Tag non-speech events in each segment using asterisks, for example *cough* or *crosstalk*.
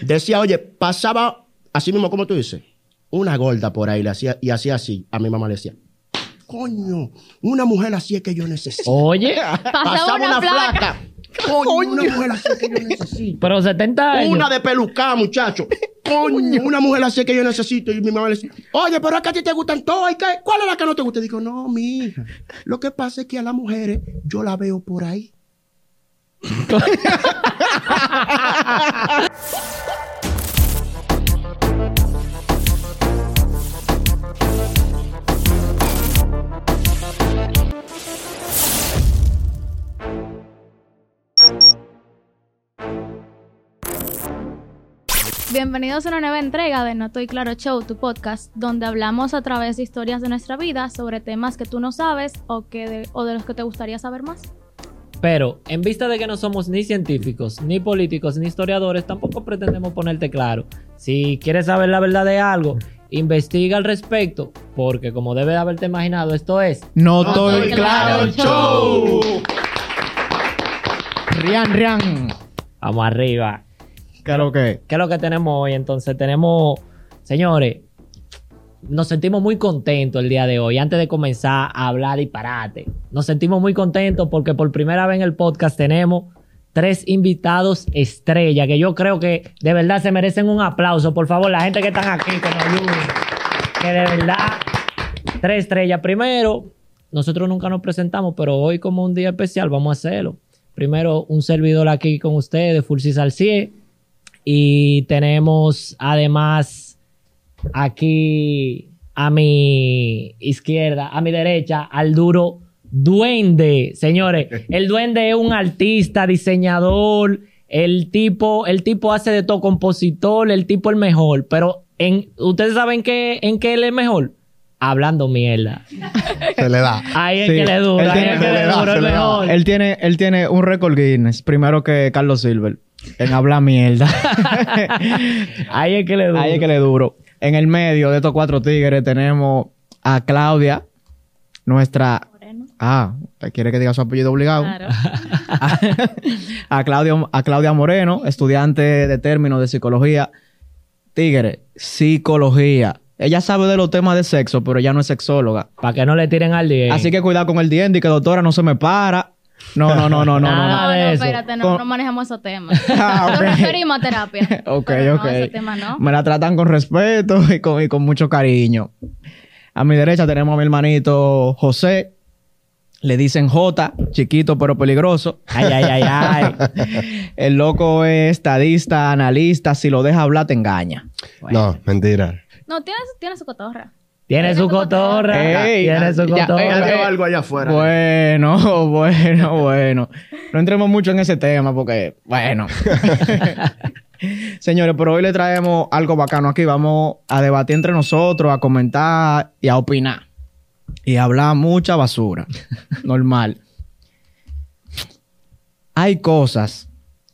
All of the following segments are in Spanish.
Decía, oye, pasaba así mismo como tú dices, una gorda por ahí le hacía, y hacía así. A mi mamá le decía, coño, una mujer así es que yo necesito. Oye, *laughs* Pasaba una flaca. Coño, una mujer así es que yo necesito. pero 70 años. Una de pelucá, muchacho. Coño, una mujer así es que yo necesito. Y mi mamá le decía, oye, pero es que a ti te gustan todas. ¿y qué? ¿Cuál es la que no te gusta? Y digo, no, mi hija. Lo que pasa es que a las mujeres yo la veo por ahí. *laughs* Bienvenidos a una nueva entrega de No Estoy Claro Show, tu podcast, donde hablamos a través de historias de nuestra vida sobre temas que tú no sabes o, que de, o de los que te gustaría saber más. Pero en vista de que no somos ni científicos, ni políticos, ni historiadores, tampoco pretendemos ponerte claro. Si quieres saber la verdad de algo, investiga al respecto, porque como debe de haberte imaginado, esto es No, estoy estoy claro, show. Rian, Rian. vamos arriba. ¿Qué es lo que? ¿Qué lo que tenemos hoy? Entonces tenemos, señores, nos sentimos muy contentos el día de hoy. Antes de comenzar a hablar disparate, nos sentimos muy contentos porque por primera vez en el podcast tenemos tres invitados estrella que yo creo que de verdad se merecen un aplauso. Por favor, la gente que están aquí, que nos ayuden. Que de verdad, tres estrellas. Primero, nosotros nunca nos presentamos, pero hoy como un día especial vamos a hacerlo. Primero, un servidor aquí con ustedes, Fulcis Alcier. Y tenemos además aquí a mi izquierda, a mi derecha, al duro duende. Señores, *laughs* el duende es un artista, diseñador. El tipo, el tipo hace de todo compositor, el tipo el mejor. Pero en, ¿ustedes saben qué, en qué él es mejor? Hablando mierda. Se le da. Ahí es Sí, que le él dura, ahí es que se le dura, se el le da. mejor. Él tiene, él tiene un récord Guinness, primero que Carlos Silver, en hablar mierda. *laughs* Ahí es que le dura. Ahí es que le duro. En el medio de estos cuatro tigres tenemos a Claudia, nuestra... Moreno. Ah, ¿quiere que diga su apellido obligado? Claro. *laughs* a, Claudia, a Claudia Moreno, estudiante de términos de psicología. Tigre, psicología. Ella sabe de los temas de sexo, pero ella no es sexóloga. Para que no le tiren al día. Así que cuidado con el diente, que doctora no se me para. No, no, no, no, no, no. *laughs* Nada No, de no, eso. espérate, no, Con- no manejamos esos temas. *laughs* Ah, Nos referimos a terapia. *laughs* Ok, Pero ok. No, ese tema no. Me la tratan con respeto y con, y con mucho cariño. A mi derecha tenemos a mi hermanito José. Le dicen J, chiquito pero peligroso. Ay, ay, ay, ay. El loco es estadista, analista. Si lo deja hablar, te engaña. No, mentira. No, tiene, tiene su cotorra. Tiene su cotorra. Ey, tiene su ya, cotorra. Ya veo algo allá afuera. Bueno, *laughs* bueno, bueno. No entremos mucho en ese tema porque, bueno. *laughs* Señores, pero hoy le traemos algo bacano aquí. Vamos a debatir entre nosotros, a comentar y a opinar. Y a hablar mucha basura. *laughs* Normal. Hay cosas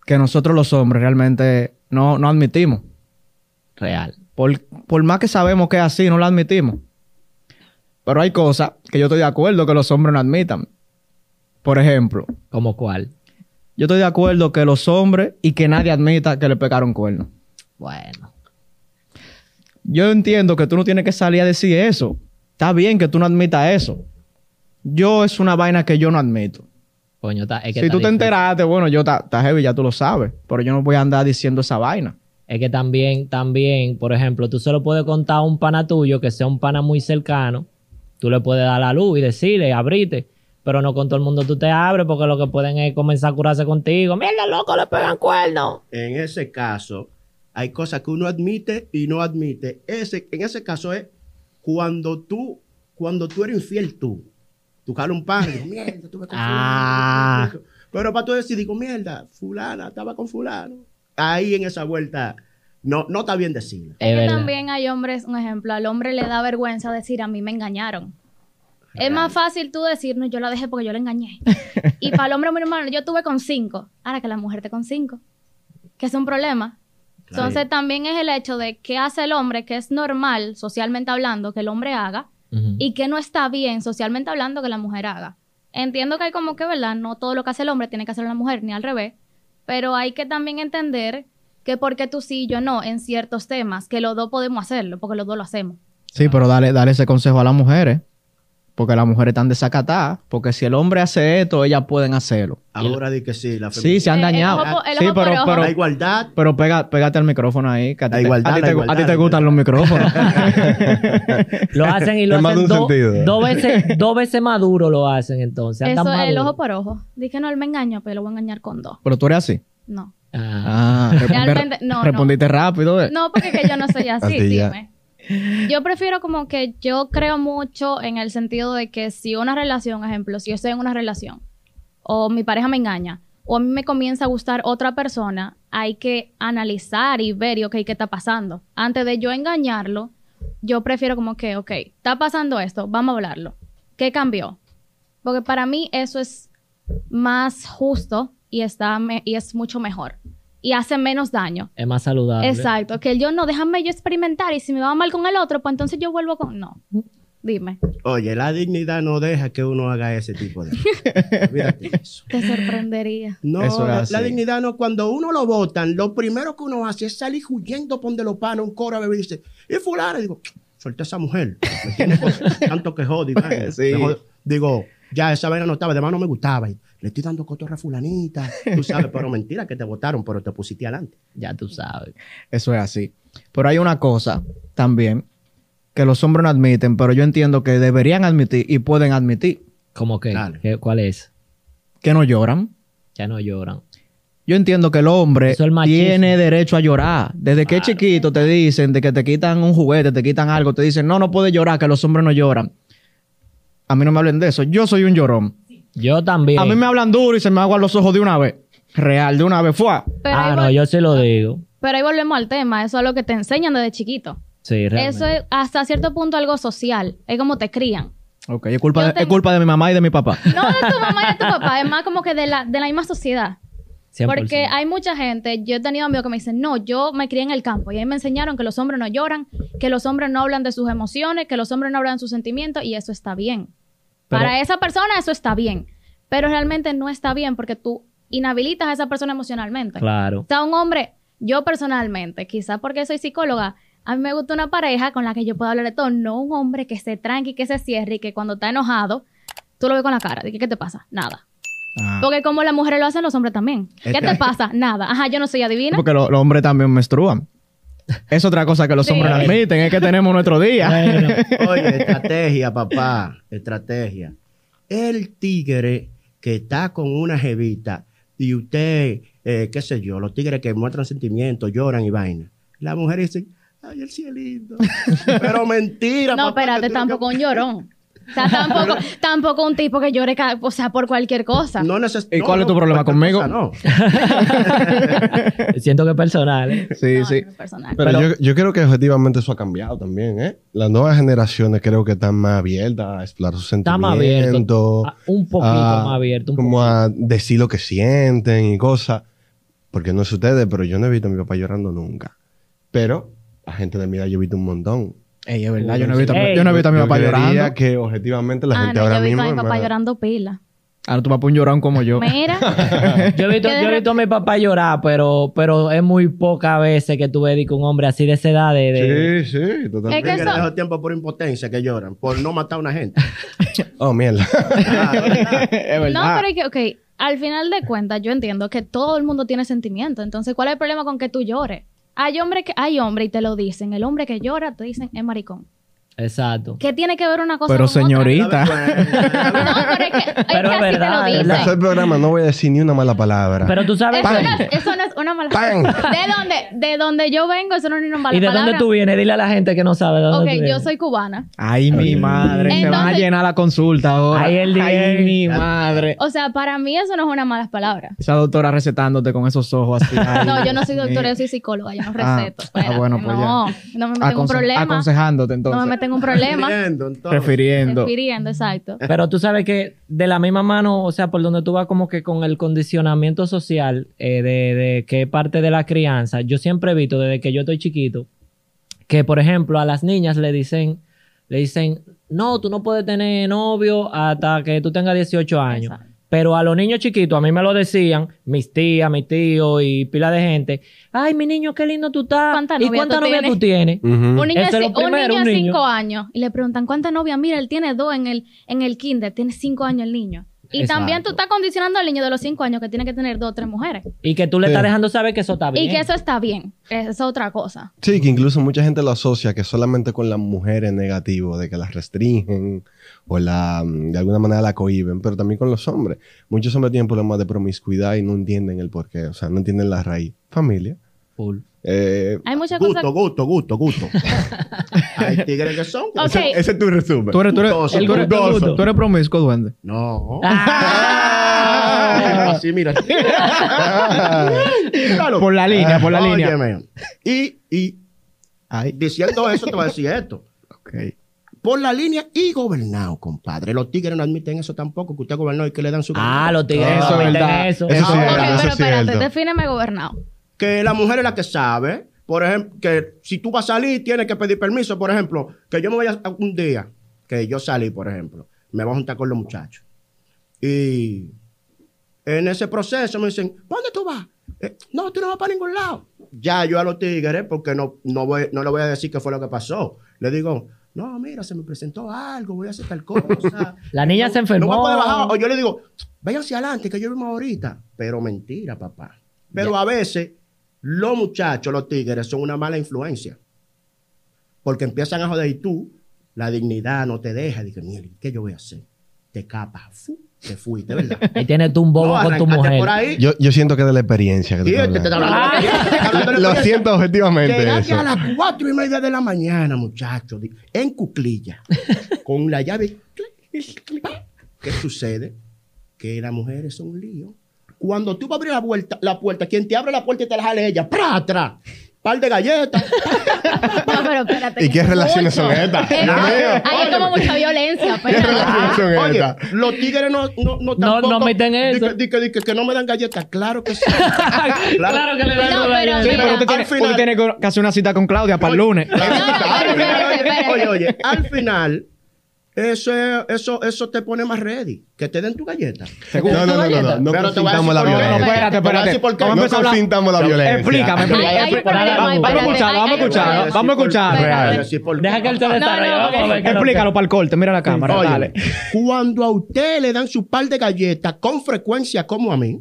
que nosotros los hombres realmente no, no admitimos. Real. Por, por más que sabemos que es así, no lo admitimos. Pero hay cosas que yo estoy de acuerdo que los hombres no admitan. Por ejemplo, ¿Como cuál? yo estoy de acuerdo que los hombres y que nadie admita que le pegaron cuernos. Bueno. Yo entiendo que tú no tienes que salir a decir eso. Está bien que tú no admitas eso. Yo es una vaina que yo no admito. Coño, es que si tú te enteraste, bueno, yo está heavy, ya tú lo sabes. Pero yo no voy a andar diciendo esa vaina. Es que también, también, por ejemplo, tú solo puedes contar a un pana tuyo que sea un pana muy cercano. Tú le puedes dar la luz y decirle, abrite. Pero no con todo el mundo tú te abres porque lo que pueden es comenzar a curarse contigo. Mierda, loco, le pegan cuernos. En ese caso, hay cosas que uno admite y no admite. Ese, en ese caso es cuando tú, cuando tú eres infiel tú. Tú jalas un pan y mierda, tuve con *laughs* Ah. Pero para tú decir, digo, mierda, fulana, estaba con fulano. Ahí en esa vuelta, no, no está bien decirlo. Es que también hay hombres, un ejemplo, al hombre le da vergüenza decir a mí me engañaron. Es más fácil tú decir, no, yo la dejé porque yo la engañé. *laughs* y para el hombre, mi hermano, yo tuve con cinco. Ahora que la mujer te con cinco. Que es un problema. Entonces también es el hecho de qué hace el hombre, que es normal, socialmente hablando, que el hombre haga, y que no está bien, socialmente hablando, que la mujer haga. Entiendo que hay como que, ¿verdad? No todo lo que hace el hombre tiene que hacer la mujer, ni al revés. Pero hay que también entender que porque tú sí y yo no en ciertos temas, que los dos podemos hacerlo, porque los dos lo hacemos. Sí, pero dale, dale ese consejo a las mujeres. Porque las mujeres están desacatadas. Porque si el hombre hace esto, ellas pueden hacerlo. Ahora di que sí, la Sí, se han Eh, el dañado. ojo po- el sí, ojo pero, pero, la igualdad. pero pega, pégate al micrófono ahí. Que a ti La te- igualdad, a ti la te, igualdad, a ti te la gustan los micrófonos. *laughs* Lo hacen y lo de hacen un do- sentido. dos veces, dos veces más duro lo hacen entonces. Eso es el ojo por ojo. Dije, no, él me engañó, pero lo voy a engañar con dos. pero tú eres así. No. Ah. Ah, responde- Realmente, no, no. respondiste rápido. eh. No, porque que yo no soy *laughs* así, dime. Yo prefiero como que yo creo mucho en el sentido de que si una relación, ejemplo, si estoy en una relación o mi pareja me engaña o a mí me comienza a gustar otra persona, hay que analizar y ver ok, ¿qué está pasando? Antes de yo engañarlo, yo prefiero como que, ok, está pasando esto, vamos a hablarlo. ¿Qué cambió? Porque para mí eso es más justo y, está y es mucho mejor y hace menos daño. Es más saludable. Exacto, que yo no, déjame yo experimentar y si me va mal con el otro, pues entonces yo vuelvo con... No, dime, Oye, la dignidad no deja que uno haga ese tipo de *laughs* Olvídate eso. te sorprendería. No, Eso es la, así. la dignidad no, cuando uno lo votan, lo primero que uno hace es salir huyendo por donde los panos, un coro a beber y dice, y fulano, y digo, suelta a esa mujer, me tiene cosas, tanto que jode. *laughs* Sí. Digo, ya esa vaina no estaba, además no me gustaba, y le estoy dando cotorra a fulanita, tú sabes, pero mentira que te votaron, pero te pusiste adelante. Ya tú sabes. Eso es así. Pero hay una cosa también que los hombres no admiten, pero yo entiendo que deberían admitir y pueden admitir ¿Cómo que? Dale. ¿Qué- ¿Cuál es? que no lloran. Ya no lloran. Yo entiendo que el hombre es el tiene derecho a llorar. Desde que es chiquito te dicen de que te quitan un juguete, te quitan algo, te dicen, no, no puedes llorar, que los hombres no lloran. A mí no me hablen de eso. Yo soy un llorón. Yo también. A mí me hablan duro y se me aguan los ojos de una vez. Real, de una vez. Fue. Pero, ah, no, yo sí lo digo. pero ahí volvemos al tema, eso es lo que te enseñan desde chiquito. Sí, realmente. Eso es hasta cierto punto algo social, es como te crían. Ok, es culpa, de, es culpa de mi mamá y de mi papá. No de tu mamá y de tu papá, es más como que de la, de la misma sociedad. 100%. Porque hay mucha gente, yo he tenido amigos que me dicen, no, yo me crié en el campo y ahí me enseñaron que los hombres no lloran, que los hombres no hablan de sus emociones, que los hombres no hablan de sus sentimientos y eso está bien. Pero- Para esa persona eso está bien, pero realmente no está bien porque tú inhabilitas a esa persona emocionalmente. Claro. O sea, un hombre, yo personalmente, quizás porque soy psicóloga, a mí me gusta una pareja con la que yo pueda hablar de todo, no un hombre que se tranqui, que se cierre y que cuando está enojado, tú lo ves con la cara, de que, ¿qué te pasa? Nada. Ah. Porque como las mujeres lo hacen, los hombres también. ¿Qué Este- te pasa? Nada. Ajá, yo no soy adivina. Porque lo- los hombres también menstruan. Es otra cosa que los Sí. hombres no admiten, es que tenemos nuestro día. Bueno, *laughs* Oye, estrategia, papá, estrategia. El tigre que está con una jevita y usted, eh, qué sé yo, los tigres que muestran sentimientos, lloran y vaina. La mujer dice, ay, el cielito. *laughs* Pero mentira, no, papá, espérate, tampoco que- un llorón. O sea, tampoco, tampoco un tipo que llore, ca- o sea, por cualquier cosa. No neces- ¿Y no, cuál es no, tu problema conmigo? cosa No. *laughs* siento que es personal. ¿eh? Sí, No, sí. no es personal. Pero, Pero- yo, yo creo que objetivamente eso ha cambiado también, ¿eh? Las nuevas generaciones creo que están más abiertas a explorar sus Está sentimientos. más abierto. Un poquito a- más abierto. un como poquito. a decir lo que sienten y cosas. Porque no sé ustedes, pero yo no he visto a mi papá llorando nunca. Pero la gente de mi edad yo he visto un montón. Ey, es verdad, yo no he visto, Ey. yo no he visto a mi papá llorando. que objetivamente la ah, gente no, ahora yo he visto mismo... a mi papá hermano, llorando pila. Ahora tu papá un llorón como yo. Mira. *laughs* Yo he visto, yo he visto a mi papá llorar, pero, pero es muy pocas veces que tú ves que un hombre así de esa edad de... de- Sí, sí, totalmente. Es que Tigres eso- de esos tiempos por impotencia que lloran, por no matar a una gente. *laughs* Oh, mierda. *laughs* es verdad. No, pero es que, ok, al final de cuentas, yo entiendo que todo el mundo tiene sentimientos. Entonces, ¿cuál es el problema con que tú llores? Hay hombres que, hay hombre y te lo dicen. El hombre que llora, te dicen, es maricón. Exacto. ¿Qué tiene que ver una cosa Pero con otra? señorita. No, pero es que, es Pero que así verdad, te lo es En el programa no voy a decir ni una mala palabra. Pero tú sabes... Eso no, es, eso no es una mala ¡Pam! ¿De dónde, de donde yo vengo, eso no es una mala ¿Y de palabra. dónde tú vienes? Dile a la gente que no sabe de dónde Ok, tú yo soy cubana. Ay, mi madre. se van a Entonces- llenar la consulta ahora. Ay, el Ay, día. mi madre. O sea, para mí eso no es una mala palabra. Esa doctora recetándote con esos ojos así. Ay, No, yo no soy doctora, yo soy psicóloga, yo no Ah, receto. ah, bueno, pues no, no me meten en un problema. Aconsejándote entonces. No me en un problema. Refiriendo, entonces. Refiriendo. Refiriendo, exacto. Pero tú sabes que de la misma mano, o sea, por donde tú vas como que con el condicionamiento social eh, de, de que es parte de la crianza, yo siempre he visto desde que yo estoy chiquito que, por ejemplo, a las niñas le dicen, le dicen, no, tú no puedes tener novio hasta que tú tengas 18 años. Exacto. Pero a los niños chiquitos, a mí me lo decían, mis tías, mis tíos y pila de gente. Ay, mi niño, qué lindo tú estás. ¿Cuántas ¿Y novias cuántas tú novias tienes? tú tienes? Un niño, Eso de, es primero, un niño. cinco años y le preguntan cuántas novias. Mira, él tiene dos en el, en el kinder, tiene cinco años el niño. Y Exacto. también tú estás condicionando al niño de los cinco años que tiene que tener dos o tres mujeres. Y que tú le Sí. estás dejando saber que eso está bien. Y que eso está bien. Esa es otra cosa. Sí, que incluso mucha gente lo asocia que solamente con las mujeres es negativo, de que las restringen o la, mm, de alguna manera la cohiben, pero también con los hombres. Muchos hombres tienen problemas de promiscuidad y no entienden el porqué, o sea, no entienden la raíz. Familia. Full. Eh, Hay muchas Gusto, cosas. gusto, gusto, gusto. *laughs* Hay tigres que son. ese, ese es tu resumen. Tú eres, tú eres, Gustoso, tú eres- gustoso. tú eres promiscuo, duende. No. Ah. Así, mira. *laughs* Por la línea, por la línea. Y, y Ay, diciendo eso, te voy a decir esto. ok. Por la línea y gobernado, compadre. Los tigres no admiten eso tampoco, que usted gobernó y que le dan su... Ah, los tigres Eso no es admiten verdad. eso. Eso sí pero es espérate, defíneme gobernado. que la mujer es la que sabe. Por ejemplo, que si tú vas a salir, tienes que pedir permiso. Por ejemplo, que yo me voy a un día, que yo salí, por ejemplo, me voy a juntar con los muchachos. Y en ese proceso me dicen, ¿para dónde tú vas? "Eh, no, tú no vas para ningún lado. Ya yo a los tigres, porque no, no, voy, no le voy a decir qué fue lo que pasó. Le digo, no, mira, se me presentó algo, voy a hacer tal cosa. *laughs* La niña No- se enfermó. no a poder bajar. O yo le digo, váyanse adelante, que yo vimos ahorita. Pero mentira, papá. Pero a veces los muchachos, los tigres, son una mala influencia. Porque empiezan a joder y tú, la dignidad no te deja. Dije, mira, ¿qué yo voy a hacer? Te capas, fu, te fuiste, ¿verdad? Ahí tienes tú un bobo No, con tu mujer. por ahí. Yo, yo siento que es de la experiencia que te te hablando Lo siento objetivamente Llegaste eso. a las cuatro y media de la mañana, muchachos, en cuclilla, *laughs* con la llave. ¿Qué sucede? Que las mujeres son un lío. Cuando tú vas a abrir la, vuelta, la puerta, quien te abre la puerta y te la jale ella, ¡pra! atrás! Par de galletas. *laughs* No, pero espérate. ¿Y qué es relaciones son estas? Es- mío. Hay como mucha violencia. ¿Qué relaciones son Oye, estas? los tigres no, no, no, No, tampoco- no meten eso. que- di que, que, que no me dan galletas. Claro que sí. *laughs* claro que le dan No, una pero galleta. Sí, pero usted al tiene, final- usted tiene que- hacer una cita con Claudia para el lunes. Oye, oye, al final, eso, es- eso, eso te pone más ready. Que te den tu galleta. No, no, no, no, no. No Pero te voy a consintamos la violencia. espérate, Te espérate. No consintamos la violencia. Explícame, Vamos a hay- vamos a problema. vamos a escucharlo. Espérate. Deja que él es lo Explícalo para el corte, mira la cámara, dale. cuando a usted le dan su par de galletas con frecuencia como a mí,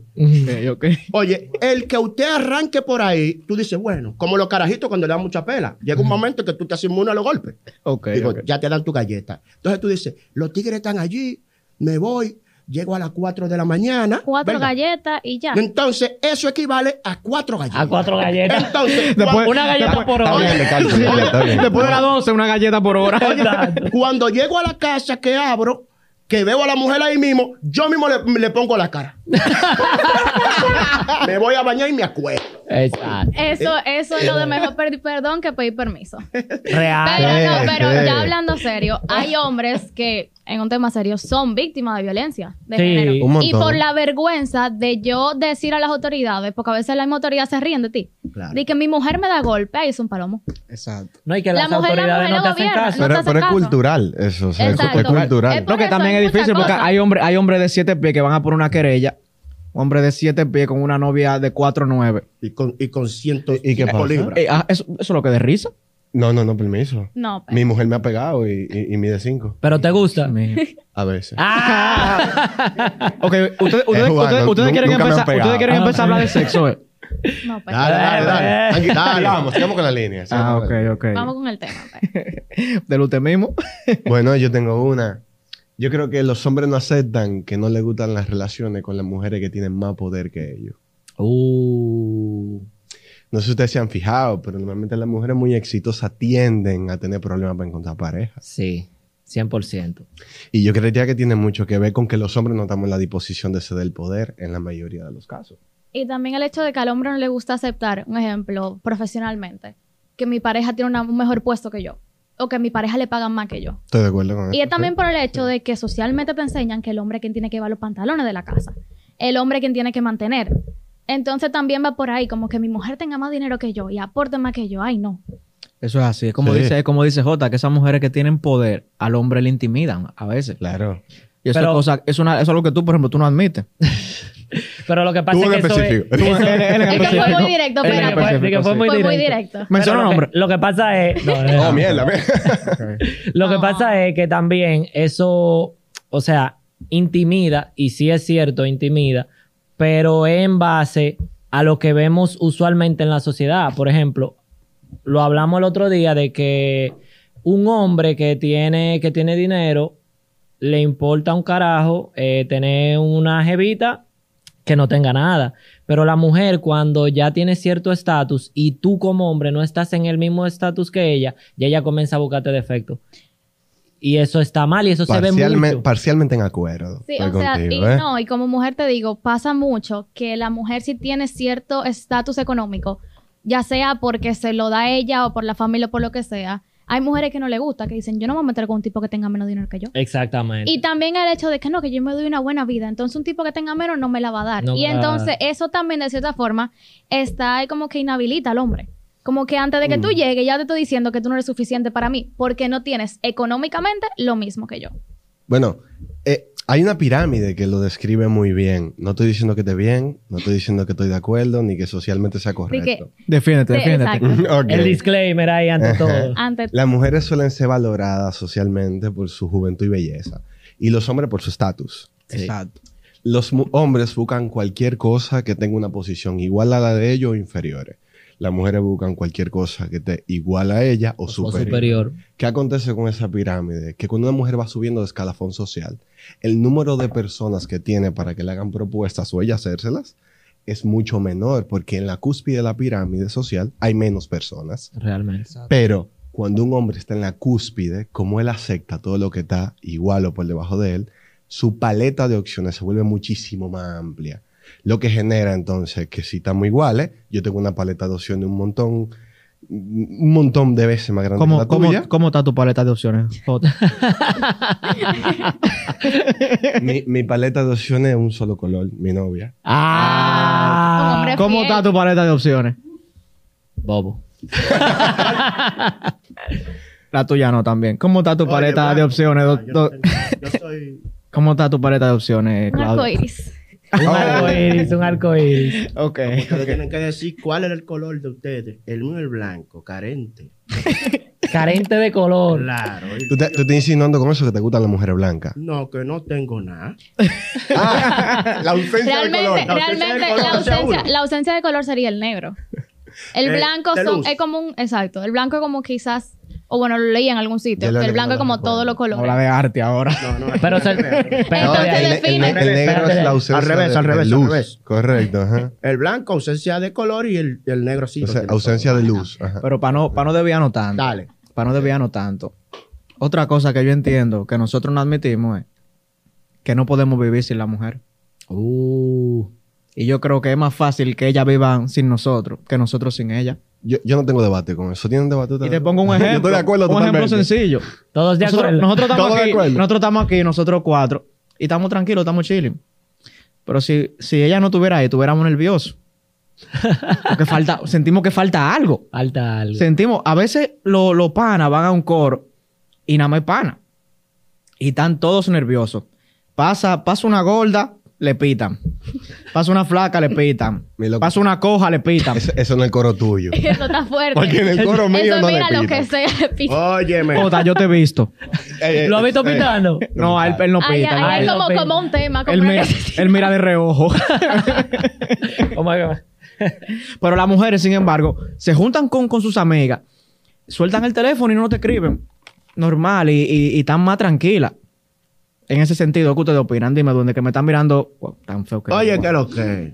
oye, el que usted arranque por ahí, tú dices, bueno, como los carajitos cuando le dan mucha pela, llega un momento que tú te haces inmune a los golpes. Ok, Digo, ok. ya te dan tu galleta. Entonces tú dices, los tigres están allí, me voy, llego a las 4 de la mañana. Cuatro ¿verdad? galletas y ya. Entonces, eso equivale a cuatro galletas. A cuatro galletas. Entonces, *laughs* Después- Una galleta por Está hora. bien bien. Después de las 12, una galleta por hora. *laughs* Cuando llego a la casa que abro, que veo a la mujer ahí mismo, yo mismo le, le pongo la cara. *laughs* me voy a bañar y me acuesto. Exacto. Eso, eso es lo de mejor pedir perdón que pedir permiso. Real. Pero no, pero ya hablando serio, hay hombres que, en un tema serio, son víctimas de violencia de Sí. género. Un. Y por la vergüenza de yo decir a las autoridades, porque a veces las autoridades se ríen de ti, Claro. de que mi mujer me da golpe, ahí es un palomo. Exacto. No, y que La las mujer- la autoridades mujer no lo te hacen gobierna, caso. no te Pero, es cultural eso, o sea, es- cultural. Es No, que eso, también es difícil porque hay hombres hay hombres de 7 pies que van a por una querella. Un hombre de 7 pies con una novia de 4 9. Y con, y con cientos ¿Y- qué pasa? libras. Eh, ah, eso, eso es lo que de risa. No, no, no, permiso. No, pero- Mi mujer me ha pegado y, y, y mide cinco. Pero te gusta. A veces. Ah. *laughs* Ok, ustedes, ustedes, jugando. ustedes- quieren, empezar, ustedes quieren Ah, empezar a hablar de sexo. eh. no, pero- Dale, dale, dale. Tranqui- dale. Sigamos, sigamos con la línea. Ah, ok, ok. Vamos con el tema. pues. *laughs* Del usted mismo. Bueno, yo tengo una. Yo creo que los hombres no aceptan que no les gustan las relaciones con las mujeres que tienen más poder que ellos. Uh. No sé si ustedes se han fijado, pero normalmente las mujeres muy exitosas tienden a tener problemas para encontrar pareja. Sí, 100%. Y yo creería que tiene mucho que ver con que los hombres no estamos en la disposición de ceder el poder en la mayoría de los casos. Y también el hecho de que al hombre no le gusta aceptar, un ejemplo, profesionalmente, que mi pareja tiene una- un mejor puesto que yo. O que mi pareja le pagan más que yo. Estoy de acuerdo con eso. Y es también sí. por el hecho de que socialmente te enseñan que el hombre es quien tiene que llevar los pantalones de la casa. El hombre es quien tiene que mantener. Entonces también va por ahí, como que mi mujer tenga más dinero que yo y aporte más que yo. Ay, no. Eso es así. Es como, Sí. dice, es como dice Jota, que esas mujeres que tienen poder al hombre le intimidan a veces. Claro. Y eso Pero- es cosa, es una, eso es lo que tú, por ejemplo, tú no admites. *laughs* Pero lo que pasa Tú es en que eso es- *laughs* en Es que fue muy directo, espérate. Fue- que fue sí. muy Fue muy directo. directo. Menciona Pero lo que- nombre. Lo que pasa es. *laughs* no, no, Oh, no. mierda, mierda. Lo que No. pasa es que también eso, o sea, intimida, y sí es cierto, intimida, pero es en base a lo que vemos usualmente en la sociedad. Por ejemplo, lo hablamos el otro día de que un hombre que tiene, que tiene dinero le importa un carajo eh, tener una jevita que no tenga nada. Pero la mujer, cuando ya tiene cierto estatus y tú como hombre no estás en el mismo estatus que ella, ya ella comienza a buscarte defectos. Y eso está mal y eso se ve Parcialmente, mucho. parcialmente en acuerdo. Sí, o sea, y ¿eh? no, y como mujer te digo, pasa mucho que la mujer si tiene cierto estatus económico, ya sea porque se lo da ella o por la familia o por lo que sea, hay mujeres que no le gusta, que dicen, yo no me voy a meter con un tipo que tenga menos dinero que yo. Exactamente. Y también el hecho de que no, que yo me doy una buena vida, entonces un tipo que tenga menos no me la va a dar. No y entonces eso también de cierta forma está ahí como que inhabilita al hombre. Como que antes de que tú llegues ya te estoy diciendo que tú no eres suficiente para mí porque no tienes económicamente lo mismo que yo. Bueno, eh, hay una pirámide que lo describe muy bien. No estoy diciendo que esté bien, no estoy diciendo que estoy de acuerdo, ni que socialmente sea correcto. Defiéndete, defiéndete. *laughs* El disclaimer ahí ante todo. Antes Las mujeres suelen ser valoradas socialmente por su juventud y belleza. Y los hombres por su estatus. Exacto. Los hombres buscan cualquier cosa que tenga una posición igual a la de ellos o inferiores. Las mujeres buscan cualquier cosa que esté igual a ella o, O superior. superior. ¿Qué acontece con esa pirámide? Que cuando una mujer va subiendo de escalafón social, el número de personas que tiene para que le hagan propuestas o ella hacérselas es mucho menor, porque en la cúspide de la pirámide social hay menos personas. Realmente. Pero cuando un hombre está en la cúspide, como él acepta todo lo que está igual o por debajo de él, su paleta de opciones se vuelve muchísimo más amplia. Lo que genera entonces que si estamos iguales, yo tengo una paleta de opciones un montón, un montón de veces más grande que ¿Cómo, la cómo, tuya. ¿Cómo está tu paleta de opciones? Jota? mi, mi paleta de opciones es un solo color, mi novia. Ah, ¿Cómo está tu paleta de opciones? bobo. *laughs* La tuya no también. ¿Cómo está tu Oye, paleta de opciones? doc- yo no doc- tengo- Yo soy... ¿Cómo está tu paleta de opciones, Un Claudio? Un arco iris, un arco iris. Ok. Ustedes tienen que decir cuál era el color de ustedes. El mío es el blanco, carente. *laughs* Carente de color. Claro. ¿Tú, te, tú estás insinuando con eso que te gustan las mujeres blancas. No, que no tengo nada. *laughs* la ausencia de color. La ausencia realmente de color, la, ausencia, la ausencia de color sería el negro. El Eh, blanco son- es como un, exacto, el blanco es como quizás, o bueno, lo leí en algún sitio, el blanco es como todos los colores. Habla de arte ahora. No, no. *laughs* Pero se- No, espérate. Entonces el, el- define. el negro es la ausencia Al revés, de, al revés, de al luz. revés. Correcto, ajá. El blanco, ausencia de color y el, el negro sí. Ausencia todo. de luz. Ajá. Pero para no, para no desviarnos tanto. Dale. Para no desviarnos tanto. Otra cosa que yo entiendo que nosotros no admitimos es que no podemos vivir sin la mujer. Uh, Y yo creo que es más fácil que ella viva sin nosotros que nosotros sin ella. Yo, yo no tengo debate con eso. ¿Tienen debate Y te pongo un *laughs* Yo ejemplo. estoy de acuerdo un ejemplo sencillo. todos de Nosotros, acuerdo. nosotros estamos Todos de aquí, acuerdo. nosotros estamos aquí, nosotros cuatro, y estamos tranquilos, estamos chilling. Pero si, si ella no estuviera ahí, estuviéramos nerviosos. Porque *laughs* falta, sentimos que falta algo. Falta algo. Sentimos, a veces los los panas van a un coro y nada más hay pana. Y están todos nerviosos. Pasa, pasa una gorda, le pitan. Pasa una flaca, le pitan. *laughs* Pasa una coja, le pitan. Eso no es el coro tuyo. *laughs* Eso está fuerte. Porque en el coro mío Eso no le mira lo pitan. que sea. le pita. Óyeme. Jota, yo te he visto. Eh, eh, ¿Lo has visto eh, pitando? No, a él, él no pita. ay, no. ay, Ay, como, como un tema. Como él, mira, él de reojo. *laughs* Oh my God. Pero las mujeres, sin embargo, se juntan con, con sus amigas, sueltan el teléfono y no te escriben. Normal, y, y- y están más tranquilas. En ese sentido, ¿qué ustedes opinan? Dime, donde que me están mirando wow, tan feo que Oye, ¿qué es lo que?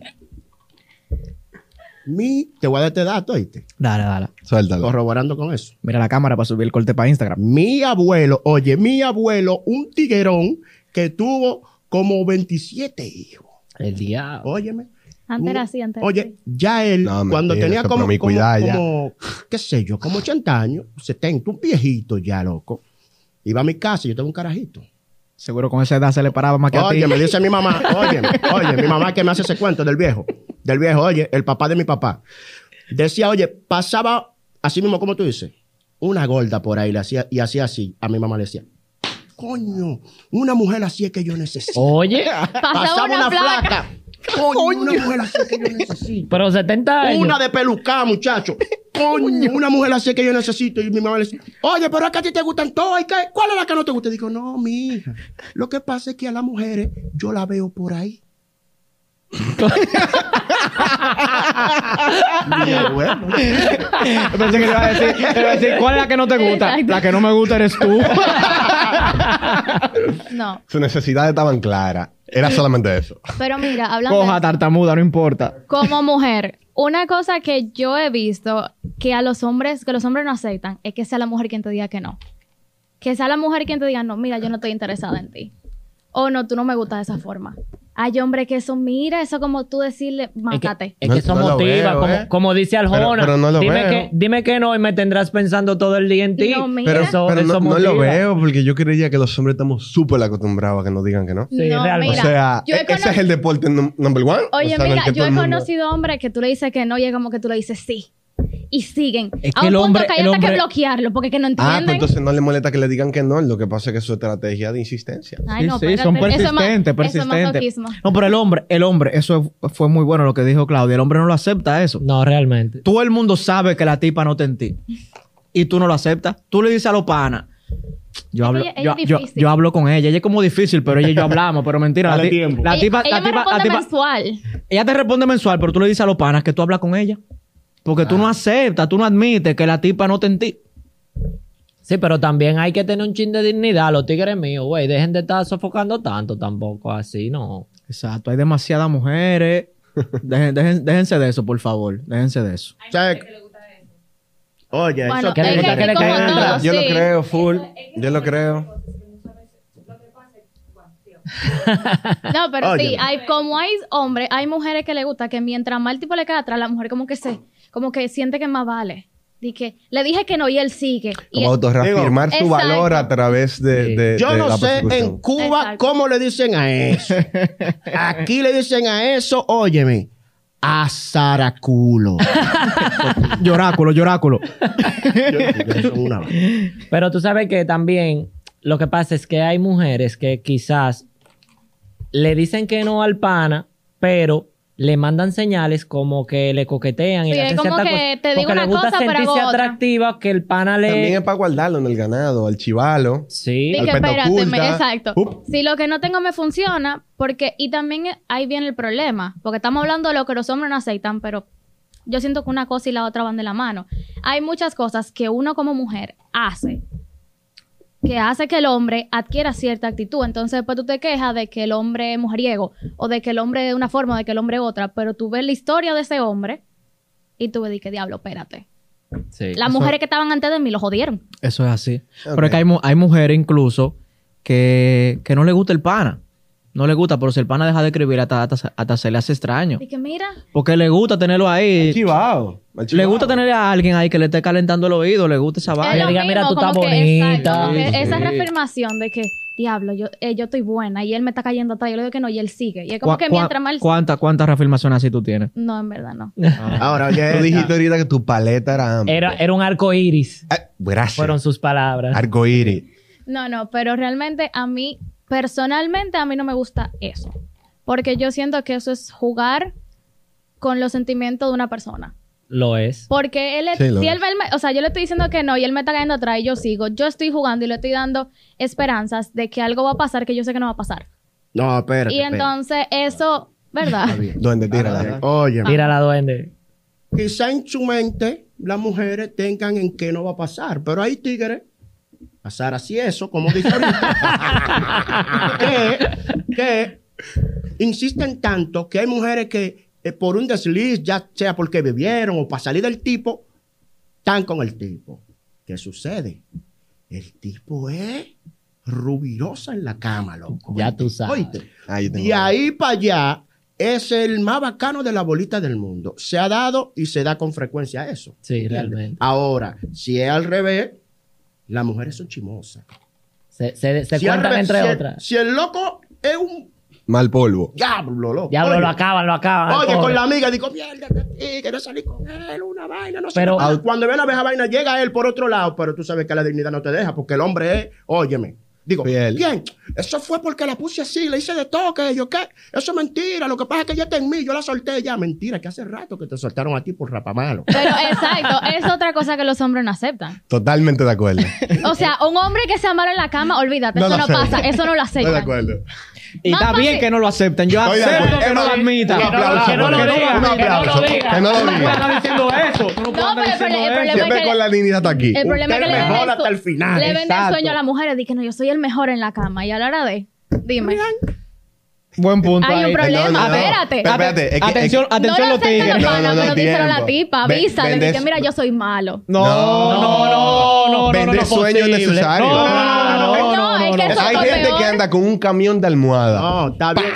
Mi, te voy a dar este dato, ¿oíste? Dale, dale. Suéltalo. Corroborando con eso. Mira la cámara para subir el corte para Instagram. Mi abuelo, oye, mi abuelo, un tiguerón que tuvo como 27 hijos. El diablo. Óyeme. Antes era así, antes era Oye, ya él, No, cuando mentira, tenía como, como, qué sé yo, como 80 años, 70, un viejito ya, loco. Iba a mi casa y yo tengo un carajito. Seguro con esa edad se le paraba más que a ti. Oye, me dice mi mamá, *laughs* oye, oye, mi mamá que me hace ese cuento del viejo, del viejo, oye, el papá de mi papá. Decía, oye, pasaba así mismo como tú dices, una gorda por ahí le hacía, y hacía así. A mi mamá le decía, Coño, una mujer así es que yo necesito. Oye, Pasaba una, placa. Coño, una mujer así es que yo necesito. pero 70 años. Una de pelucá, muchacho. Coño, una mujer así que yo necesito. Y mi mamá le dice, oye, pero es que a ti te gustan todas. ¿y qué? ¿Cuál es la que no te gusta? Y digo, no, mi hija. Lo que pasa es que a las mujeres yo la veo por ahí. *laughs* Bueno. Pensé que te iba a decir, te iba a decir, ¿cuál es la que no te gusta? Exacto. La que no me gusta eres tú. *laughs* No, Sus necesidades estaban claras. Era solamente eso. pero mira, hablando Coja, tartamuda, no importa. como mujer, una cosa que yo he visto que a los hombres, que los hombres no aceptan, es que sea la mujer quien te diga que no. Que sea la mujer quien te diga, no, mira, yo no estoy interesada en ti. O no, tú no me gustas de esa forma. Hay hombres que eso, mira, eso como tú decirle, Es que, mátate. es que eso no motiva, veo, como, ¿eh? como dice Aljona. Pero- pero no lo dime, veo. que, dime que no y me tendrás pensando todo el día en ti. No, mira. Pero, Eso- pero eso no lo veo porque yo creía que los hombres estamos súper acostumbrados a que nos digan que no. Sí, no, realmente. o sea, e- ese es el deporte num- number one. Oye, o sea, mira, yo he conocido hombres que tú le dices que no y es como que tú le dices sí. Y siguen. Es a que un el punto hombre- que hay hasta que bloquearlo porque que no Ah, entienden. pues entonces no le molesta que le digan que no. Lo que pasa es que es su estrategia de insistencia. Ay, no, sí, sí, son persistentes, eso persistentes. No, pero el hombre, el hombre, eso fue muy bueno lo que dijo Claudia. El hombre no lo acepta eso. No, realmente. Todo el mundo sabe que la tipa no te en ti. Y tú no lo aceptas. Tú le dices a los panas. Yo hablo, ella- yo, ella hablo con ella. Ella es como difícil, pero ella y yo hablamos. Pero mentira. La, ti- la Ella- tipa, ella la me tipa, la responde tipa- mensual. ella te responde mensual, pero tú le dices a los panas que tú hablas con ella. Porque tú no aceptas, tú no admites que la tipa no te en ti. Sí, pero también hay que tener un chin de dignidad. Los tigres míos, güey, dejen de estar sofocando tanto tampoco así, no. Exacto. Hay demasiadas mujeres. *laughs* Dejen- dejen- déjense de eso, por favor. Déjense de eso. O sea, Oye, Bueno, eso ¿Qué le es gusta? que ¿Qué le todo, yo lo creo, full. Yo lo creo. *laughs* No, pero Oye. sí, hay, como hay hombres, hay mujeres que le gusta que mientras más el tipo le cae atrás, la mujer como que se, como que siente que más vale. Que le dije que no y él sigue. Y Como autorreafirmar su Exacto. valor a través de, Sí. de- Yo de no la sé en Cuba Exacto. cómo le dicen a eso. Aquí le dicen a eso, óyeme, a Zaraculo. *laughs* Lloráculo, lloráculo. Pero tú sabes que también lo que pasa es que hay mujeres que quizás le dicen que no al pana, pero le mandan señales como que le coquetean y le es hacen como cierta que cosa, te digo porque le una gusta cosa, pero hago sentirse otra. atractiva que el pana le... También es para guardarlo en el ganado, al chivalo. Sí. Al que espérate, me- exacto. Up. Si lo que no tengo me funciona, porque, y también ahí viene el problema, porque estamos hablando de lo que los hombres no aceptan, pero yo siento que una cosa y la otra van de la mano. Hay muchas cosas que uno como mujer hace que hace que el hombre adquiera cierta actitud. Entonces después tú te quejas de que el hombre es mujeriego o de que el hombre de una forma o de que el hombre es otra, pero tú ves la historia de ese hombre y tú ves que diablo, espérate. sí. Las mujeres que estaban antes de mí lo jodieron. Eso es así. Pero es que hay, hay mujeres incluso que, que no le gusta el pana. No le gusta, pero si el pana deja de escribir, hasta, hasta, hasta se le hace extraño. Y que mira, Porque le gusta tenerlo ahí. Chivado. Le gusta tener a alguien ahí que le esté calentando el oído, le gusta esa Es le vaina. diga, "Mira, tú estás bonita". que Sí, esa sí. reafirmación de que, diablo, yo, eh, yo estoy buena y él me está cayendo atrás. Yo le digo que no y él sigue. Y es como ¿Cuá- que mientras más... él- ¿Cuántas cuántas reafirmaciones así tú tienes? No, en verdad no. Ahora, oye, Tú dijiste ahorita que tu paleta era amplia. Era, era un arco iris, Ah, gracias. fueron sus palabras. Arcoíris. No, no, pero realmente a mí, personalmente, a mí no me gusta eso. Porque yo siento que eso es jugar con los sentimientos de una persona. Lo es. Porque él, es- Sí, si es. él me- o sea, yo le estoy diciendo que no y él me está cayendo atrás y yo sigo. Yo estoy jugando y le estoy dando esperanzas de que algo va a pasar que yo sé que no va a pasar. No, espérate. Y espérate. entonces eso, ¿verdad? ¿Dónde tira? Oye, Tira la duende. quizá en su mente las mujeres tengan en qué no va a pasar, pero hay tigres, pasar así eso, como dice ahorita, *laughs* que, que insisten tanto que hay mujeres que eh, por un desliz, ya sea porque bebieron o para salir del tipo, están con el tipo. ¿Qué sucede? El tipo es rubirosa en la cama, loco. Ya tú sabes. De ahí para allá es el más bacano de la bolita del mundo. Se ha dado y se da con frecuencia eso. Sí, ¿Entiendes? realmente. Ahora, si es al revés, las mujeres son chimosas. Se, se, se Si al cuentan entre si el- otras. Si el loco es un Mal polvo. diablo, loco. Diablo, Oye, lo acaban, lo acaban. Oye, con la amiga, digo, mierda, que quiero salir con él, una vaina, no sé. Pero- cuando ve la vieja vaina, llega él por otro lado, pero tú sabes que la dignidad no te deja, porque el hombre es, óyeme, Digo, Fiel. bien, eso fue porque la puse así, le hice de toque, yo qué, eso es mentira, lo que pasa es que ella está en mí, yo la solté ya, mentira, que hace rato que te soltaron a ti por rapamalo. Pero exacto, es otra cosa que los hombres no aceptan. Totalmente de acuerdo. O sea, un hombre que sea malo en la cama, olvídate, No eso no pasa, eso no lo Estoy de aceptan. acuerdo. Y Más está bien que no lo acepten. Yo Estoy de acepto que no lo admitan. Un aplauso que no lo diga, Un que no lo aplauso. diga. Que no lo No diga. diciendo eso. Tú no puedes pero el diciendo problema- el eso. problema- Siempre que- con la dignidad hasta aquí. El problema es que le mejor venden, hasta el final. le venden Exacto. sueño a las mujeres. Dicen, no, yo soy el mejor en la cama. Y a la hora de, dime, Buen punto hay un ahí. problema, No, no, no. espérate. Pero espérate, es que- atención, es que- atención no los lo aceptan tigres. los No, no, panas, no, pero díselo a la tiempo. tipa, Ve- avísale, vendes- que mira, yo soy malo. No, no, no, no, no, Vender no, sueños posible. necesarios. No, no, no, no, No, Hay gente peor. que anda con un camión de almohada. No, está bien.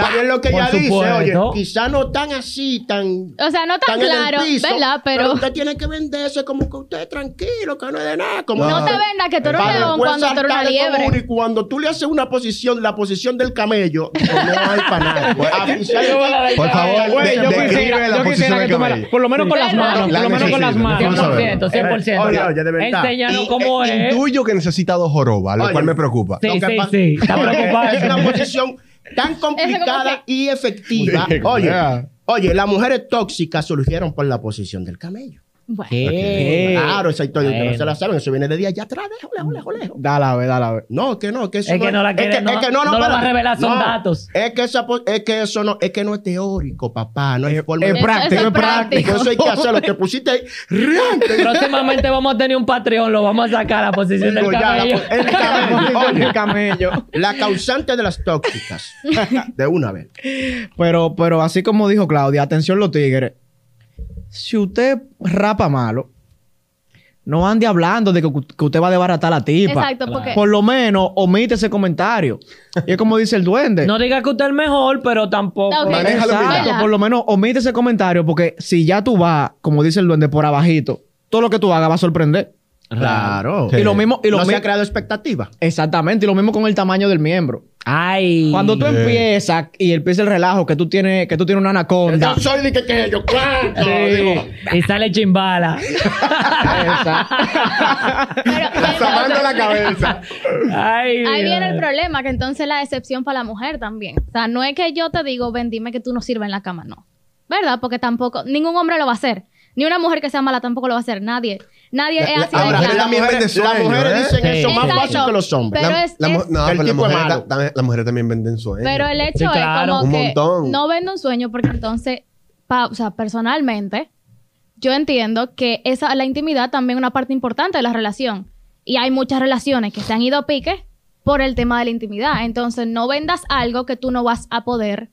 Está bien lo que ella dice, oye, quizá no tan así, tan... O sea, no tan claro, piso, ¿verdad? Pero usted tiene que venderse como que usted es tranquilo, que no es de nada. Como no te vendas que tú eres un león cuando tú eres una liebre. Y cuando tú le haces una posición, la posición del camello, pues no hay para nada. *laughs* Por favor, de- yo quisiera, la yo posición quisiera que tú me por lo menos con las manos, por lo menos con las manos. vamos a ver. 100%, 100%. Oye, oye, de verdad. Enséñanos Y- cómo es. Intuyo que necesita dos jorobas, lo cual me preocupa. Sí, sí. Está preocupado. Es una posición tan complicada y efectiva. Oye, yeah. oye, las mujeres tóxicas surgieron por la posición del camello. Bueno, ¿Qué? Claro, esa historia ustedes no se la saben, eso viene de día allá atrás, lejos, lejos, lejos, lejos. Dale a ver, dale a ver. No, que no, que eso Es que no la quiere- no- no lo va a revelar, son datos. Es que, esa, es que eso no, es que no es teórico, papá, no hay forma Es práctico, es es práctico. Eso hay que hacer, lo que pusiste ahí. Próximamente vamos a tener un Patreon, lo vamos a sacar a la posición del Digo, ya, la cabello. po- el camello. Oye, El camello. la causante de las tóxicas. De una vez. Pero, pero así como dijo Claudia, atención los tigres. Si usted rapa malo, no ande hablando de que, que usted va a desbaratar a la tipa. Exacto, porque Por lo menos omite ese comentario. Y es como dice el duende. No diga que usted es el mejor, pero tampoco. Ok. Manéjalo, Exacto, por lo menos omite ese comentario porque si ya tú vas, como dice el duende, por abajito, todo lo que tú hagas va a sorprender. Claro. Sí. Y lo mismo, y lo no se ha creado expectativa. Exactamente, y lo mismo con el tamaño del miembro. Ay. Cuando tú empiezas y empieza el relajo que tú tienes, que tú tienes una anaconda. Yo soy de que, que yo, ¿cuánto? Sí. Y sale chimbala. *laughs* Pero, Zapando la cabeza. Ay. Ahí viene el problema, que entonces la decepción para la mujer también. O sea, no es que yo te digo, ven, dime que tú no sirves en la cama, no. ¿Verdad? Porque tampoco, ningún hombre lo va a hacer. Ni una mujer que sea mala tampoco lo va a hacer. Nadie. Nadie es La- así ahora, de también venden las mujeres ¿eh? dicen eso Sí. más Exacto. fácil que los hombres. Pero La- es- la es- no, el pero las tipo mujeres, también- las mujeres también venden sueños. Pero el hecho Sí, es claro. como Un que montón. no vendo un sueño porque entonces, pa- o sea, personalmente, yo entiendo que esa, la intimidad también es una parte importante de la relación. Y hay muchas relaciones que se han ido a pique por el tema de la intimidad. Entonces, no vendas algo que tú no vas a poder.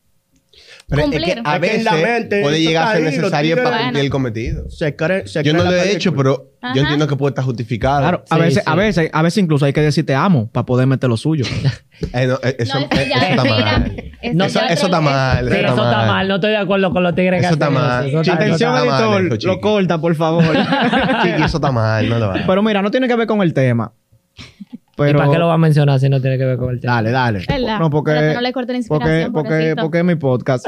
Pero es que cumplir. a la veces mente puede llegar a ser necesario tigres- para cumplir Bueno. el cometido. Se cree, se Yo no lo he hecho, pero Ajá. yo entiendo que puede estar justificado. Claro, a Sí, veces, sí. a veces, a veces incluso hay que decir te amo para poder meter lo suyo. *laughs* Eh, no, eh, eso, No, eh, eso eso ya, está mal. eso No, Eso, está mal. Sí, Eso eso está está mal. No estoy de acuerdo con los tigres que Eso está mal. Atención, editor, lo corta, por favor. *laughs* Chiqui, eso está mal, no lo. Pero mira, no tiene que ver con el tema. ¿Y Pero, para qué lo va a mencionar si no tiene que ver con el tema? Dale, dale. ¿Verdad? No, porque, Para que no le corte la porque, inspiración, porque, pobrecito. porque es mi podcast.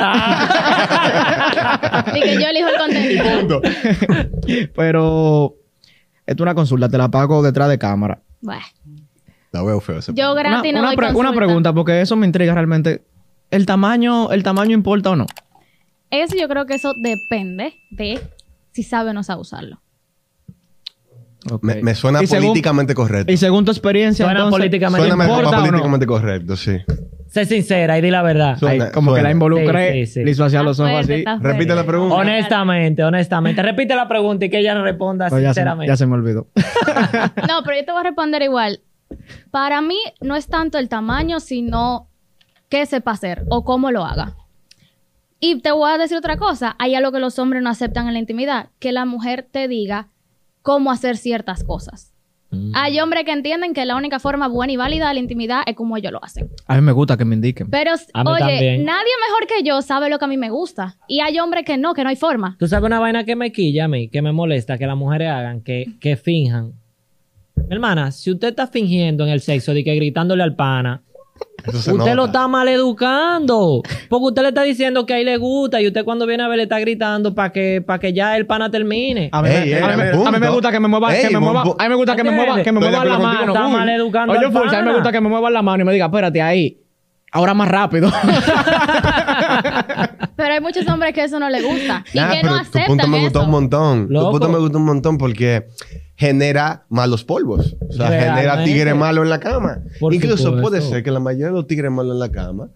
Así que yo elijo el contenido. *laughs* Pero esto es una consulta, te la pago detrás de cámara. Bueno, La veo feo. ese yo Una, gratis no una doy pre- una consulta. pregunta, porque eso me intriga realmente. ¿El tamaño, ¿El tamaño importa o no? Eso yo creo que eso depende de si sabe o no sabe usarlo. Me, me suena según- políticamente correcto. Y según tu experiencia, Suena entonces, políticamente Suena, políticamente correcto, sí. Sé sincera y di la verdad. Suena- Ay, como que la involucré, Sí, sí, sí. le hizo hacia los ojos así. Repite la pregunta. Honestamente, honestamente. Repite la pregunta y que ella responda No, ya, se, sinceramente. ya se me olvidó. *laughs* No, pero yo te voy a responder igual. Para mí no es tanto el tamaño, sino qué sepa hacer o cómo lo haga. Y te voy a decir otra cosa. Hay algo que los hombres no aceptan en la intimidad, que la mujer te diga cómo hacer ciertas cosas. Mm. Hay hombres que entienden que la única forma buena y válida de la intimidad es como ellos lo hacen. A mí me gusta que me indiquen. Pero, A mí oye, también. nadie mejor que yo sabe lo que a mí me gusta. Y hay hombres que no, que no hay forma. Tú sabes una vaina que me quilla a mí, que me molesta, que las mujeres hagan, que, que finjan. Mi hermana, si usted está fingiendo en el sexo de que gritándole al pana, Usted lo está mal educando. Porque usted le está diciendo que a él le gusta y usted cuando viene a ver le está gritando para que, para que ya el pana termine. A mí, Ey, me- a mí a mí me gusta que me mueva, Ey, que me mueva, a mí me gusta que me mueva, que me mueva la mano. Está Uy. mal educando Oye, Fulsa, a mí me gusta que me mueva la mano y me diga, espérate ahí. Ahora más rápido. *laughs* Pero hay muchos hombres que eso no les gusta. Y Nah, que no pero tu punto me gustó un montón. Loco. Tu punto me gustó un montón porque genera malos polvos. O sea, genera Realmente. tigres malos en la cama. Por Incluso supuesto. puede ser que la mayoría de los tigres malos en la cama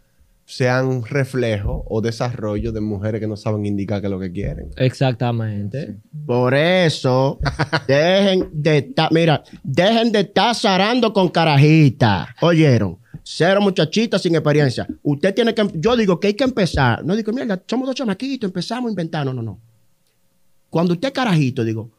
sean reflejo o desarrollo de mujeres que no saben indicar qué es lo que quieren. Exactamente. Por eso, *laughs* dejen de estar, mira, dejen de estar zarando con carajitas. ¿Oyeron? Cero muchachitas sin experiencia. Usted tiene que, yo digo que hay que empezar. No digo, mierda, somos dos chamaquitos, empezamos a inventar. No, no, no. Cuando usted carajito, digo,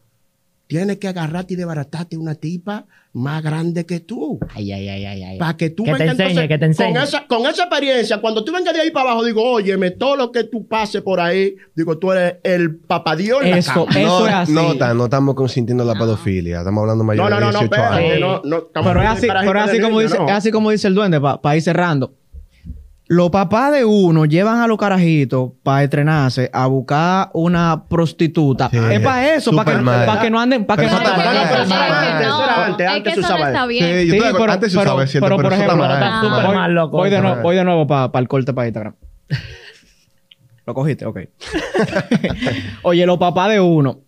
tiene que agarrarte y desbaratarte una tipa más grande que tú. Ay, ay, ay, ay, ay. Para que tú Que te enseñe, entonces, que te enseñe. Con esa, con esa experiencia, cuando tú vengas de ahí para abajo, digo, óyeme, todo lo que tú pases por ahí, digo, tú eres el papadios en la Eso, cama. eso no, es así. Nota, no estamos consintiendo la pedofilia. Estamos hablando mayor No, no, de no, no, 18 espérate, años. no, no, estamos Pero es así, pero es así como dice, no. es así como dice el duende, para ir cerrando. Los papás de uno llevan a los carajitos para estrenarse a buscar una prostituta. Sí. es para eso, para que, pa' que no anden, para que no era antes, es antes usaba bien. Sí, pero- Antes se usaba, cierto, pero, pero, por eso ejemplo, voy, mal, loco. voy de, nuevo, voy de nuevo para el corte para Instagram. Lo cogiste, ok. *laughs* Oye, los papás de uno,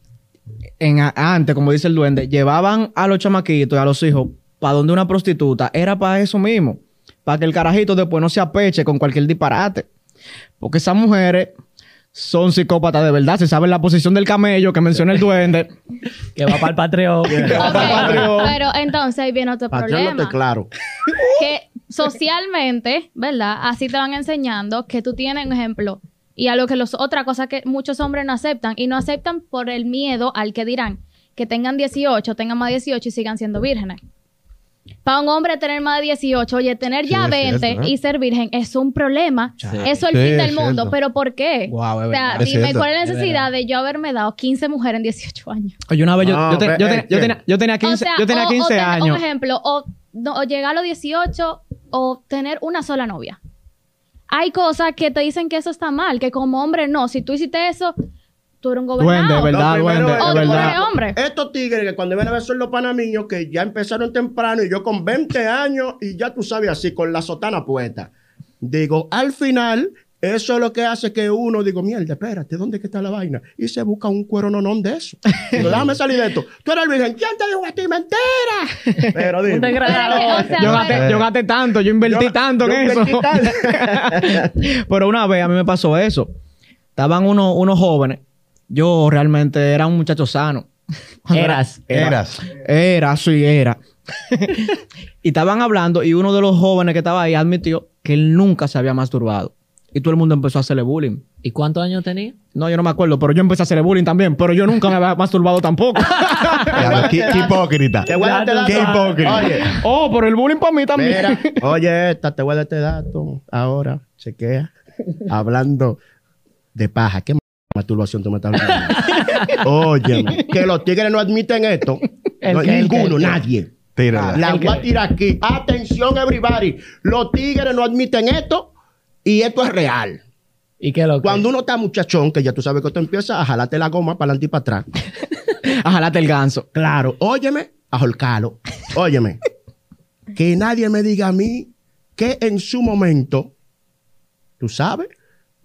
en, antes, como dice el duende, llevaban a los chamaquitos y a los hijos para donde una prostituta. Era para eso mismo. Para que el carajito después no se apeche con cualquier disparate. Porque esas mujeres son psicópatas de verdad. Se saben la posición del camello que menciona el duende. *laughs* Que va para *laughs* el Patreon. Pero entonces ahí viene otro Patrón, no problema. te claro. *laughs* que socialmente, ¿verdad? Así te van enseñando que tú tienes un ejemplo. Y a lo que los otra cosa que muchos hombres no aceptan y no aceptan por el miedo al que dirán que tengan 18, tengan más de 18 y sigan siendo vírgenes. Para un hombre tener más de 18, oye, tener Sí, ya es 20 cierto, ¿eh? y ser virgen es un problema. Eso es el Sí, fin del mundo. cierto. Pero ¿por qué? Guau, es o sea, dime cierto. cuál es la Es necesidad de yo haberme dado 15 mujeres en 18 años. Oye, una vez yo, No, yo, te- ve- yo tenía, yo, ¿qué? tenía, yo tenía 15, O sea, yo tenía o- o 15 tener- años. Un ejemplo, o, no- o llegar a los 18 o tener una sola novia. Hay cosas que te dicen que eso está mal, que como hombre no. Si tú hiciste eso, tú eres un gobernado. Duende, ¿verdad, duende? es- verdad. eres hombre. Estos tigres que cuando ven a ver son los panamiños que ya empezaron temprano y yo con 20 años y ya tú sabes así, con la sotana puesta. Digo, al final, eso es lo que hace que uno, digo, mierda, espérate, ¿dónde que está la vaina? Y se busca un cuero nonón de eso. Digo, déjame *laughs* salir de esto. Tú eres el virgen, ¿quién te dijo a ti mentira? Pero dime. Pero, o sea, Yo gasté, es- yo gasté tanto, yo invertí Yo- tanto yo en eso. tanto. *laughs* Pero una vez a mí me pasó eso. Estaban unos, unos jóvenes. Yo realmente era un muchacho sano. Era- *laughs* Eras. Eras. Era, sí, era. *laughs* y estaban hablando y uno de los jóvenes que estaba ahí admitió que él nunca se había masturbado. Y todo el mundo empezó a hacerle bullying. ¿Y cuántos años tenía? No, yo no me acuerdo, pero yo empecé a hacerle bullying también. Pero yo nunca me había *laughs* masturbado tampoco. Ya, qué, qué hipócrita. Te voy a dar este dato. Qué hipócrita. Oye, oh, pero el bullying para mí también. Mira, oye, esta, te voy a dar este dato. Ahora, chequea. Hablando de paja. ¿Qué masturbación tú me estás hablando? *laughs* Oye, que los tigres no admiten esto. ¿El No, qué, ninguno, nadie. Tírala. La voy a tirar aquí. Atención, everybody. Los tigres no admiten esto y esto es real. ¿Y qué lo que? Cuando uno está muchachón, que ya tú sabes que tú empiezas a jalarte la goma para adelante y para atrás. *laughs* A jalarte el ganso. Claro, óyeme, a. Óyeme. que nadie me diga a mí que en su momento, tú sabes,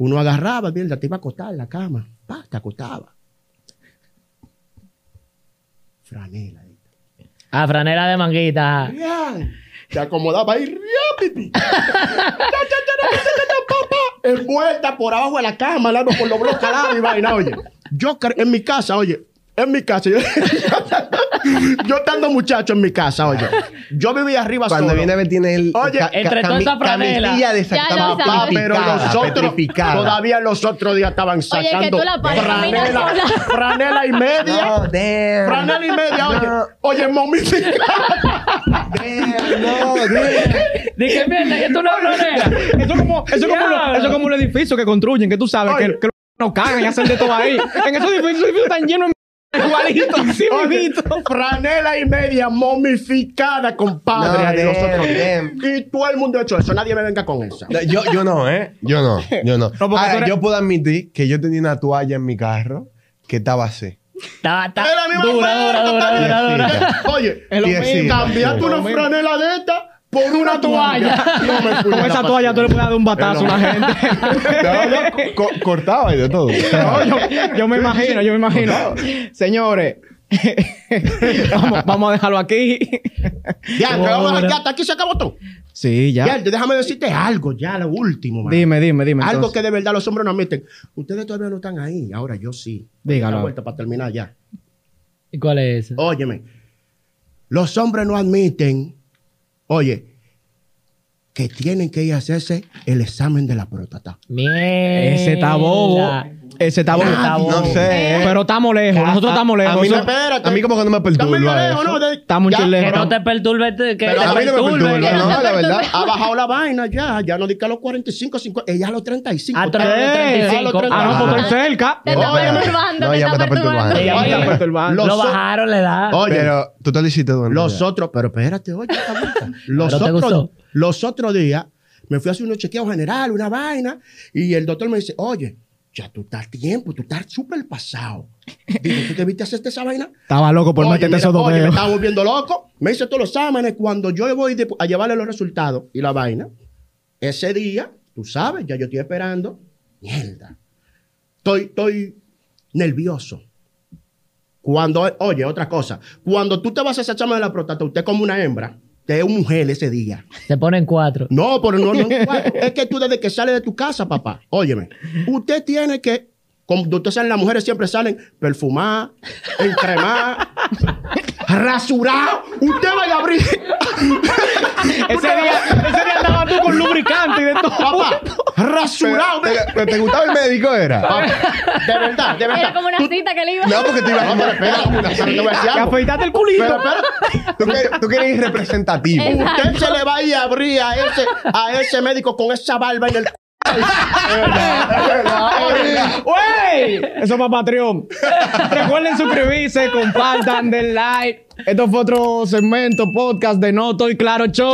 uno agarraba, mierda, te iba a acostar en la cama. Pa, te acostaba. Franela. Ah, franela de manguita. Te acomodaba ahí, papá. *laughs* Envuelta por abajo de la cama, por los bloques y vaina, oye. Yo en mi casa, oye, en mi casa, yo, *laughs* *laughs* yo estando muchacho en mi casa, oye. Yo vivía arriba Cuando solo. viene a ver tiene el Oye, entre toda esa franela. de Ya lo estaba sabes. Papá, pero los otros, todavía los otros días estaban Oye, que sacando tú la pares, franela, sola. *laughs* franela y media. No, damn. Franela y media, oye. No. Oye, momificada. *laughs* Damn, no, damn. Dije, mierda, que tú no franela. Eso es como, eso es como, lo- eso es como un edificio que construyen, que tú sabes Oye. que, que no cagan y hacen de todo ahí. En esos edificios, esos edificios están llenos de *laughs* Igualito, mismito. franela y media momificada, compadre. No, de nosotros. bien. Y todo el mundo ha hecho eso. Nadie me venga con esa. No, Yo, yo no, ¿eh? Yo no, yo no. Ahora, tú eres- yo puedo admitir que yo tenía una toalla en mi carro que estaba así. Está, está Es la misma dura, dura, dura, dura. Oye, cambiaste una franela de esta por una toalla. *laughs* No me fui Con esa la toalla tú le puedes dar un batazo a una gente. *laughs* No, co- cortaba y de todo. No, yo, yo me *laughs* imagino, yo me imagino. Señores, vamos, vamos a dejarlo aquí. Ya, vamos a- ya, hasta aquí se acabó todo. Sí, Ya, ya. déjame decirte algo, ya, lo último, man. Dime, dime, dime. Algo entonces. que de verdad los hombres no admiten. Ustedes todavía no están ahí. Ahora yo sí. Dígalo. Una vuelta para terminar ya. ¿Y cuál es ese? Óyeme. Los hombres no admiten, oye, que tienen que ir a hacerse el examen de la próstata. Mierda. Ese está bobo. Ese está. Está bobo. No sé, ¿eh? Pero estamos lejos. Nosotros estamos lejos. a mí no- Espérate. a mí como que no me perturba lejos. ¿no? De- Está mucho ya, lejos. Que no te perturbe, te- que Pero te a mí no me perturbe. perturba, no no, te la verdad. Ha bajado la vaina ya. Ya no di que a los 45, 50. Ella a los 35. A Está- los Eh, 35. Ah, no, pues estoy cerca. Te está perturbando, no, te ya me está perturbando. Ya me está Los- perturbando. Los- Lo bajaron la edad. Oye, Pero tú te lo hiciste. Los otros, pero espérate, oye, *laughs* los, ¿Pero te otros, los otros días me fui a hacer unos chequeos general, una vaina, y el doctor me dice, oye, ya tú estás tiempo, tú estás súper pasado. Digo, ¿tú te viste hacerte esa vaina? Estaba loco por Oye, meterte esos dos me estaba volviendo loco. Me hice todos los exámenes. Cuando yo voy de- a llevarle los resultados y la vaina, ese día, tú sabes, ya yo estoy esperando. Mierda. Estoy, estoy nervioso. Cuando, oye, otra cosa. Cuando tú te vas a ese examen de la próstata, usted como una hembra, es mujer ese día. Se ponen cuatro. No, pero no, no. *laughs* es que tú desde que sales de tu casa, papá, óyeme, usted tiene que, como ustedes saben, las mujeres siempre salen perfumadas, encremadas, *laughs* rasuradas. Usted vaya a abrir. Ese día, ese día andabas tú con lubricante y de todo. Papá, rasurado. ¿Te, te- te gustaba el médico era? Papá, de verdad, de verdad. Era como una Tú- cita que le iba No, porque te ibas No, pero espera, pero *laughs* te voy a decir Te algo. afeitaste el culito. Pero espera, Tú, quieres- tú quieres ir representativo. Exacto. usted se le va a ir a abrir a ese, a ese médico con esa barba en el. ¡Wey! Eso para Patreon. Recuerden suscribirse, compartan, den like. Esto fue otro segmento, podcast de No Estoy Claro Show.